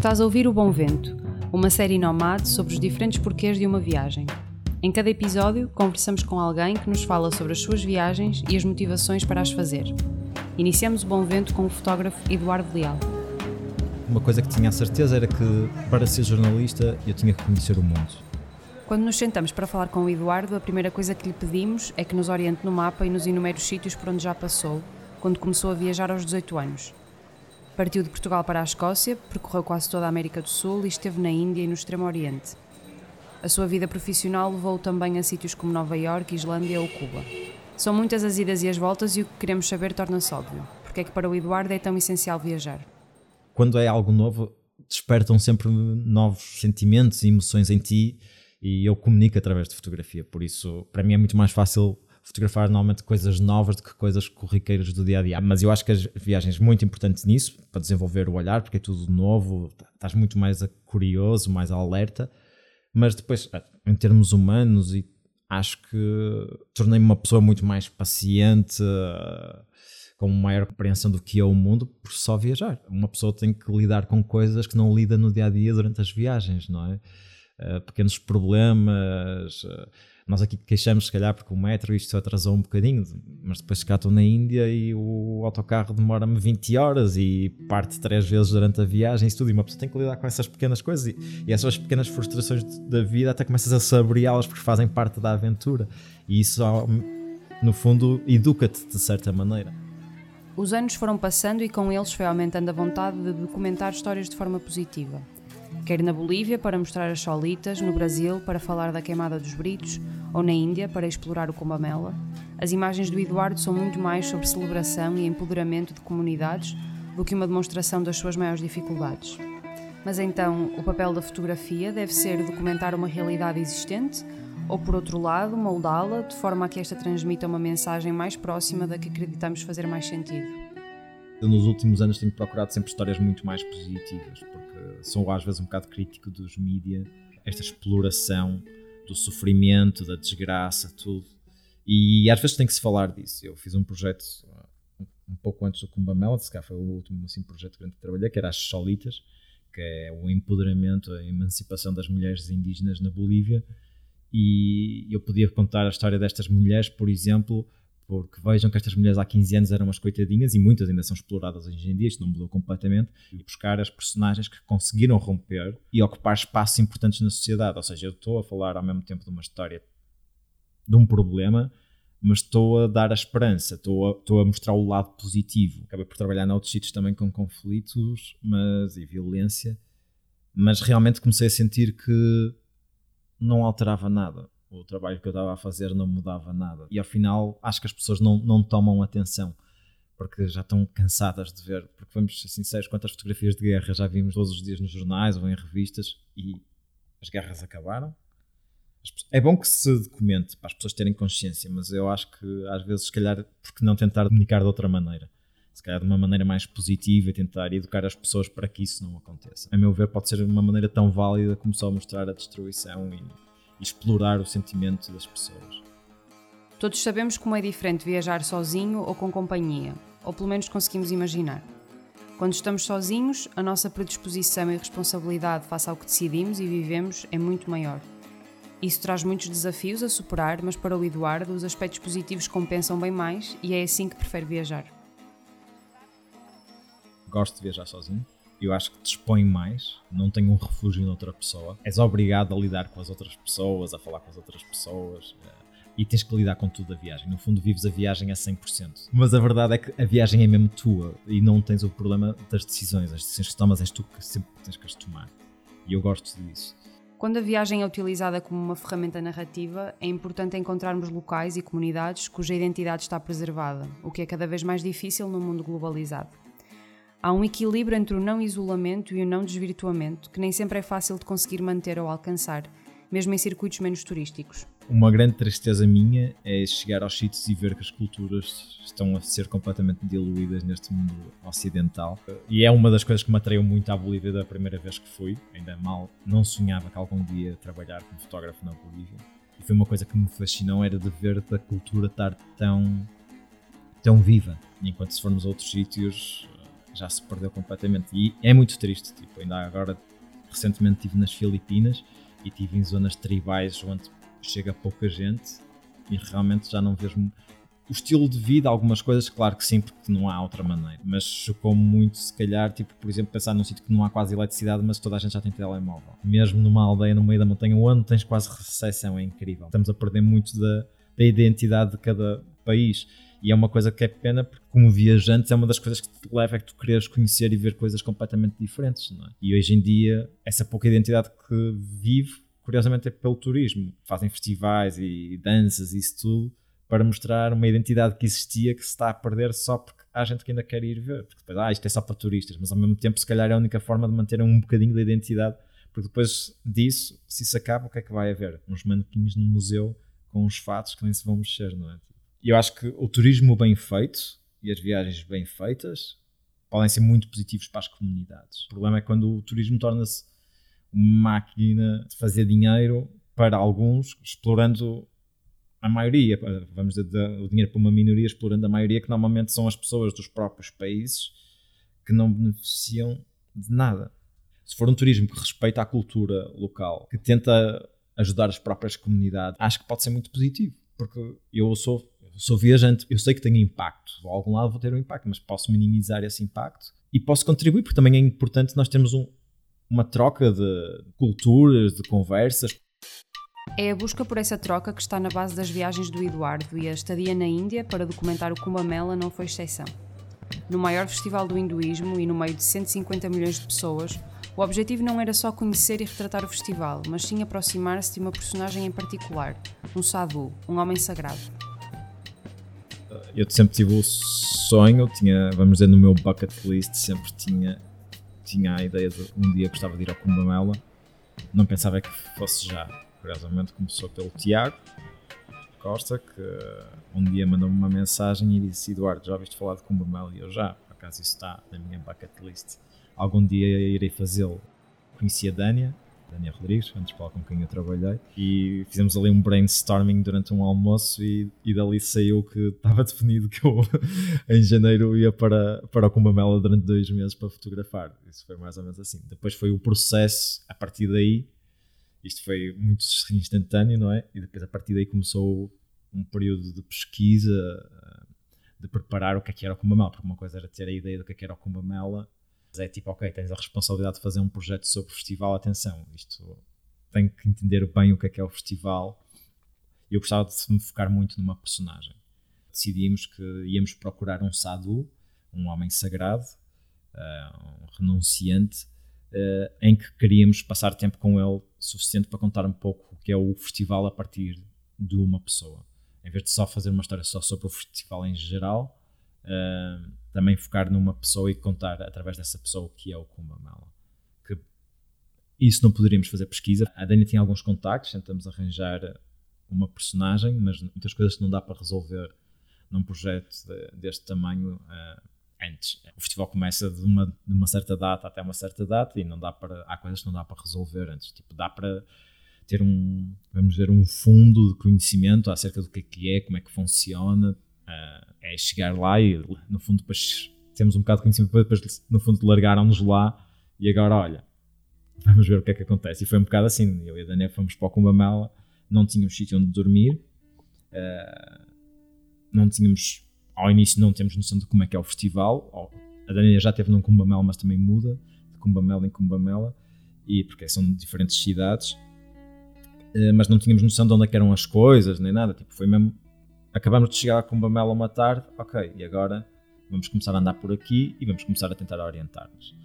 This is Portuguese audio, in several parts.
Estás a ouvir O Bom Vento, uma série nomade sobre os diferentes porquês de uma viagem. Em cada episódio, conversamos com alguém que nos fala sobre as suas viagens e as motivações para as fazer. Iniciamos o Bom Vento com o fotógrafo Eduardo Leal. Uma coisa que tinha a certeza era que, para ser jornalista, eu tinha que conhecer o mundo. Quando nos sentamos para falar com o Eduardo, a primeira coisa que lhe pedimos é que nos oriente no mapa e nos enumere os sítios por onde já passou, quando começou a viajar aos 18 anos. Partiu de Portugal para a Escócia, percorreu quase toda a América do Sul e esteve na Índia e no Extremo Oriente. A sua vida profissional levou-o também a sítios como Nova Iorque, Islândia ou Cuba. São muitas as idas e as voltas e o que queremos saber torna-se óbvio. Porque é que para o Eduardo é tão essencial viajar? Quando é algo novo, despertam sempre novos sentimentos e emoções em ti e eu comunico através de fotografia. Por isso, para mim é muito mais fácil fotografar normalmente coisas novas do que coisas corriqueiras do dia a dia. Mas eu acho que as viagens muito importantes nisso, para desenvolver o olhar, porque é tudo novo, estás muito mais curioso, mais alerta. Mas depois, ah, em termos humanos, e acho que tornei-me uma pessoa muito mais paciente, ah, com maior compreensão do que é o mundo, por só viajar. Uma pessoa tem que lidar com coisas que não lida no dia a dia durante as viagens, não é? Uh, pequenos problemas. Nós aqui queixamos, se calhar, porque o metro isto atrasou um bocadinho, mas depois cá estou na Índia e o autocarro demora-me 20 horas e parte três vezes durante a viagem e tudo. E uma pessoa tem que lidar com essas pequenas coisas e, e essas pequenas frustrações da vida até começas a saboreá-las porque fazem parte da aventura. E isso, no fundo, educa-te de certa maneira. Os anos foram passando e com eles foi aumentando a vontade de documentar histórias de forma positiva quer na Bolívia para mostrar as solitas, no Brasil para falar da queimada dos britos ou na Índia para explorar o Kumbamela, as imagens do Eduardo são muito mais sobre celebração e empoderamento de comunidades do que uma demonstração das suas maiores dificuldades. Mas então, o papel da fotografia deve ser documentar uma realidade existente ou, por outro lado, moldá-la de forma a que esta transmita uma mensagem mais próxima da que acreditamos fazer mais sentido. Eu, nos últimos anos, tenho procurado sempre histórias muito mais positivas, porque sou às vezes um bocado crítico dos mídia, esta exploração do sofrimento, da desgraça, tudo. E às vezes tem que se falar disso. Eu fiz um projeto um pouco antes do Kumbamela, se calhar foi o último assim, projeto grande que trabalhei, que era as Solitas, que é o empoderamento, a emancipação das mulheres indígenas na Bolívia. E eu podia contar a história destas mulheres, por exemplo, porque vejam que estas mulheres há 15 anos eram umas coitadinhas e muitas ainda são exploradas hoje em dia, isto não mudou completamente, e buscar as personagens que conseguiram romper e ocupar espaços importantes na sociedade. Ou seja, eu estou a falar ao mesmo tempo de uma história de um problema, mas estou a dar a esperança, estou a, estou a mostrar o lado positivo. Acabei por trabalhar noutros sítios também com conflitos mas, e violência, mas realmente comecei a sentir que não alterava nada o trabalho que eu estava a fazer não mudava nada. E ao final acho que as pessoas não, não tomam atenção porque já estão cansadas de ver. Porque vamos ser sinceros, quantas fotografias de guerra já vimos todos os dias nos jornais ou em revistas e as guerras acabaram. É bom que se documente para as pessoas terem consciência, mas eu acho que às vezes, se calhar, porque não tentar comunicar de outra maneira? Se calhar de uma maneira mais positiva e tentar educar as pessoas para que isso não aconteça. A meu ver, pode ser uma maneira tão válida como só mostrar a destruição e explorar o sentimento das pessoas. Todos sabemos como é diferente viajar sozinho ou com companhia, ou pelo menos conseguimos imaginar. Quando estamos sozinhos, a nossa predisposição e responsabilidade face ao que decidimos e vivemos é muito maior. Isso traz muitos desafios a superar, mas para o Eduardo os aspectos positivos compensam bem mais e é assim que prefere viajar. Gosto de viajar sozinho eu acho que te expõe mais, não tem um refúgio noutra pessoa. És obrigado a lidar com as outras pessoas, a falar com as outras pessoas eh, e tens que lidar com tudo da viagem. No fundo, vives a viagem a 100%. Mas a verdade é que a viagem é mesmo tua e não tens o problema das decisões. As decisões que tomas és tu que sempre tens que as tomar. E eu gosto disso. Quando a viagem é utilizada como uma ferramenta narrativa, é importante encontrarmos locais e comunidades cuja identidade está preservada, o que é cada vez mais difícil no mundo globalizado. Há um equilíbrio entre o não isolamento e o não desvirtuamento que nem sempre é fácil de conseguir manter ou alcançar, mesmo em circuitos menos turísticos. Uma grande tristeza minha é chegar aos sítios e ver que as culturas estão a ser completamente diluídas neste mundo ocidental. E é uma das coisas que me atraiu muito à Bolívia da primeira vez que fui. Ainda mal não sonhava que algum dia trabalhar como fotógrafo na Bolívia. E foi uma coisa que me fascinou, era de ver a cultura estar tão, tão viva. Enquanto se formos a outros sítios, já se perdeu completamente. E é muito triste. Tipo, ainda agora, recentemente estive nas Filipinas e estive em zonas tribais onde chega pouca gente e realmente já não vejo o estilo de vida, algumas coisas, claro que sim, porque não há outra maneira. Mas chocou muito, se calhar, tipo, por exemplo, pensar num sítio que não há quase eletricidade, mas toda a gente já tem telemóvel. Mesmo numa aldeia no meio da montanha, onde tens quase recessão, é incrível. Estamos a perder muito da, da identidade de cada país. E é uma coisa que é pena, porque como viajante é uma das coisas que te leva a que tu queres conhecer e ver coisas completamente diferentes, não é? E hoje em dia, essa pouca identidade que vive, curiosamente é pelo turismo. Fazem festivais e danças e isso tudo para mostrar uma identidade que existia que se está a perder só porque há gente que ainda quer ir ver. Porque depois, ah, isto é só para turistas, mas ao mesmo tempo, se calhar é a única forma de manter um bocadinho da identidade, porque depois disso, se isso acaba, o que é que vai haver? Uns manequins no museu com uns fatos que nem se vão mexer, não é? E eu acho que o turismo bem feito e as viagens bem feitas podem ser muito positivos para as comunidades. O problema é quando o turismo torna-se uma máquina de fazer dinheiro para alguns, explorando a maioria, vamos dizer, o dinheiro para uma minoria, explorando a maioria, que normalmente são as pessoas dos próprios países que não beneficiam de nada. Se for um turismo que respeita a cultura local, que tenta ajudar as próprias comunidades, acho que pode ser muito positivo, porque eu sou, sou viajante, eu sei que tenho impacto, a algum lado vou ter um impacto, mas posso minimizar esse impacto e posso contribuir, porque também é importante nós termos um, uma troca de culturas, de conversas. É a busca por essa troca que está na base das viagens do Eduardo e a estadia na Índia para documentar o Kumbh Mela não foi exceção. No maior festival do hinduísmo e no meio de 150 milhões de pessoas, o objetivo não era só conhecer e retratar o festival, mas sim aproximar-se de uma personagem em particular, um sadhu, um homem sagrado. Eu sempre tive o sonho, tinha, vamos dizer, no meu bucket list, sempre tinha, tinha a ideia de um dia gostava de ir ao Kumbh Mela. Não pensava que fosse já Curiosamente começou pelo Tiago Costa, que um dia mandou-me uma mensagem e disse: Eduardo, já ouviste falar de Cumbamel? E eu já, por acaso isso está na minha bucket list. Algum dia irei fazê-lo. Conheci a Dânia, Dânia Rodrigues, antes para com quem eu trabalhei, e fizemos ali um brainstorming durante um almoço e, e dali saiu que estava definido que eu em janeiro ia para, para o Cumbamela durante dois meses para fotografar. Isso foi mais ou menos assim. Depois foi o processo, a partir daí, isto foi muito instantâneo, não é? E depois a partir daí começou um período de pesquisa, eh, de preparar o que é que era o Kumbamela, porque uma coisa era ter a ideia do que é que era o Kumbamela, é tipo, ok, tens a responsabilidade de fazer um projeto sobre o festival, atenção, isto tem que entender bem o que é que é o festival. Eu gostava de me focar muito numa personagem. Decidimos que íamos procurar um sadhu, um homem sagrado, uh, um renunciante, uh, em que queríamos passar tempo com ele suficiente para contar um pouco o que é o festival a partir de uma pessoa. Em vez de só fazer uma história só sobre o festival em geral, uh, também focar numa pessoa e contar através dessa pessoa o que é o Kumbamela. Que isso não poderíamos fazer pesquisa. A Dani tinha alguns contactos, tentamos arranjar uma personagem, mas muitas coisas não dá para resolver num projeto de, deste tamanho uh, antes. O festival começa de uma, de uma certa data até uma certa data e não dá para, há coisas que não dá para resolver antes. Tipo, dá para ter um, vamos ver, um fundo de conhecimento acerca do que é que é, como é que funciona. Uh, é chegar lá e, no fundo, depois temos um bocado de conhecimento, depois, no fundo, largaram-nos lá e agora, olha, vamos ver o que é que acontece. E foi um bocado assim. Eu e a Daniela fomos para o Cumbamela, não tínhamos sítio onde dormir, uh, não tínhamos ao início não temos noção de como é que é o festival. A Daniela já teve num Cumbamela, mas também muda de Cumbamela em Cumbamela, e porque são diferentes cidades. Eh, mas não tínhamos noção de onde é eram as coisas, nem nada. Tipo, foi mesmo. Acabamos de chegar a Cumbamela uma tarde, ok, e agora vamos começar a andar por aqui e vamos começar a tentar orientar-nos.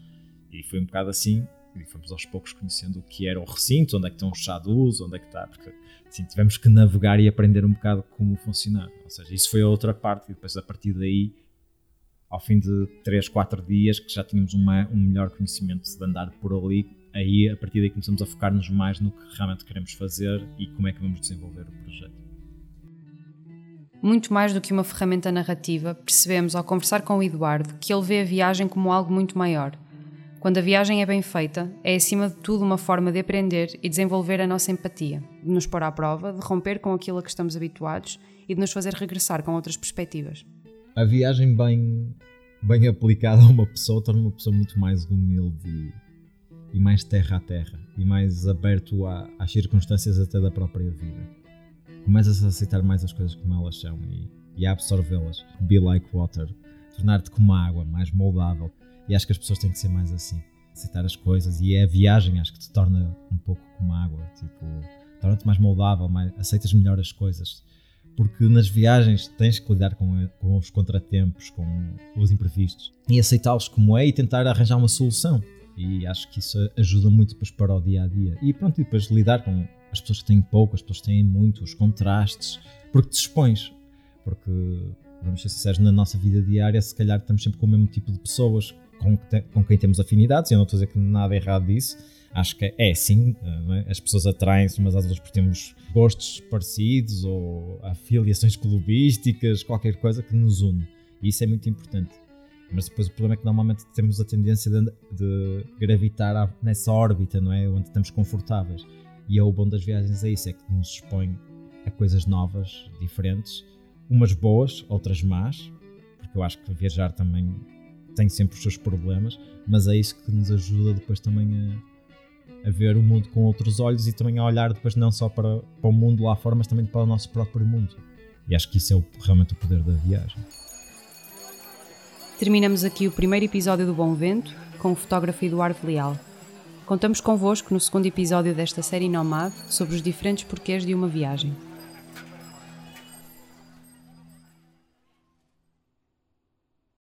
E foi um bocado assim, e fomos aos poucos conhecendo o que era o recinto, onde é que estão os chadus, onde é que está, porque assim, tivemos que navegar e aprender um bocado como funcionar. Ou seja, isso foi a outra parte, e depois a partir daí, ao fim de 3, 4 dias, que já tínhamos uma, um melhor conhecimento de andar por ali, aí a partir daí começamos a focar-nos mais no que realmente queremos fazer e como é que vamos desenvolver o projeto. Muito mais do que uma ferramenta narrativa, percebemos ao conversar com o Eduardo que ele vê a viagem como algo muito maior quando a viagem é bem feita, é acima de tudo uma forma de aprender e desenvolver a nossa empatia, de nos pôr à prova, de romper com aquilo a que estamos habituados e de nos fazer regressar com outras perspectivas. A viagem bem, bem aplicado a uma pessoa, torna uma pessoa muito mais humilde e, e mais terra a terra e mais aberto a, às circunstâncias até da própria vida. Começas a aceitar mais as coisas como elas são e, e a absorvê-las. Be like water, tornar-te como água, mais moldável. E acho que as pessoas têm que ser mais assim, aceitar as coisas. E é a viagem, acho que te torna um pouco como água, tipo, torna-te mais moldável, mais, aceitas melhor as coisas porque nas viagens tens que lidar com, com os contratempos, com os imprevistos e aceitá-los como é e tentar arranjar uma solução. E acho que isso ajuda muito depois para o dia a dia. E pronto, e depois lidar com as pessoas que têm pouco, as pessoas que têm muito, os contrastes, porque te expões. Porque, vamos ser sinceros, na nossa vida diária, se calhar estamos sempre com o mesmo tipo de pessoas com, com quem temos afinidades. Eu não estou a dizer que nada errado disso acho que é sim, é? as pessoas atraem-se umas às outras porque temos gostos parecidos ou afiliações clubísticas, qualquer coisa que nos une. E isso é muito importante. Mas depois o problema é que normalmente temos a tendência de, de gravitar nessa órbita, não é? Onde estamos confortáveis. E é o bom das viagens é isso, é que nos expõe a coisas novas, diferentes, umas boas, outras más, porque eu acho que viajar também tem sempre os seus problemas, mas é isso que nos ajuda depois também a a ver o mundo com outros olhos e também a olhar depois não só para, para o mundo lá fora, mas também para o nosso próprio mundo. E acho que isso é o, realmente o poder da viagem. Terminamos aqui o primeiro episódio do Bom Vento com o fotógrafo Eduardo Leal. Contamos convosco no segundo episódio desta série Nomad sobre os diferentes porquês de uma viagem.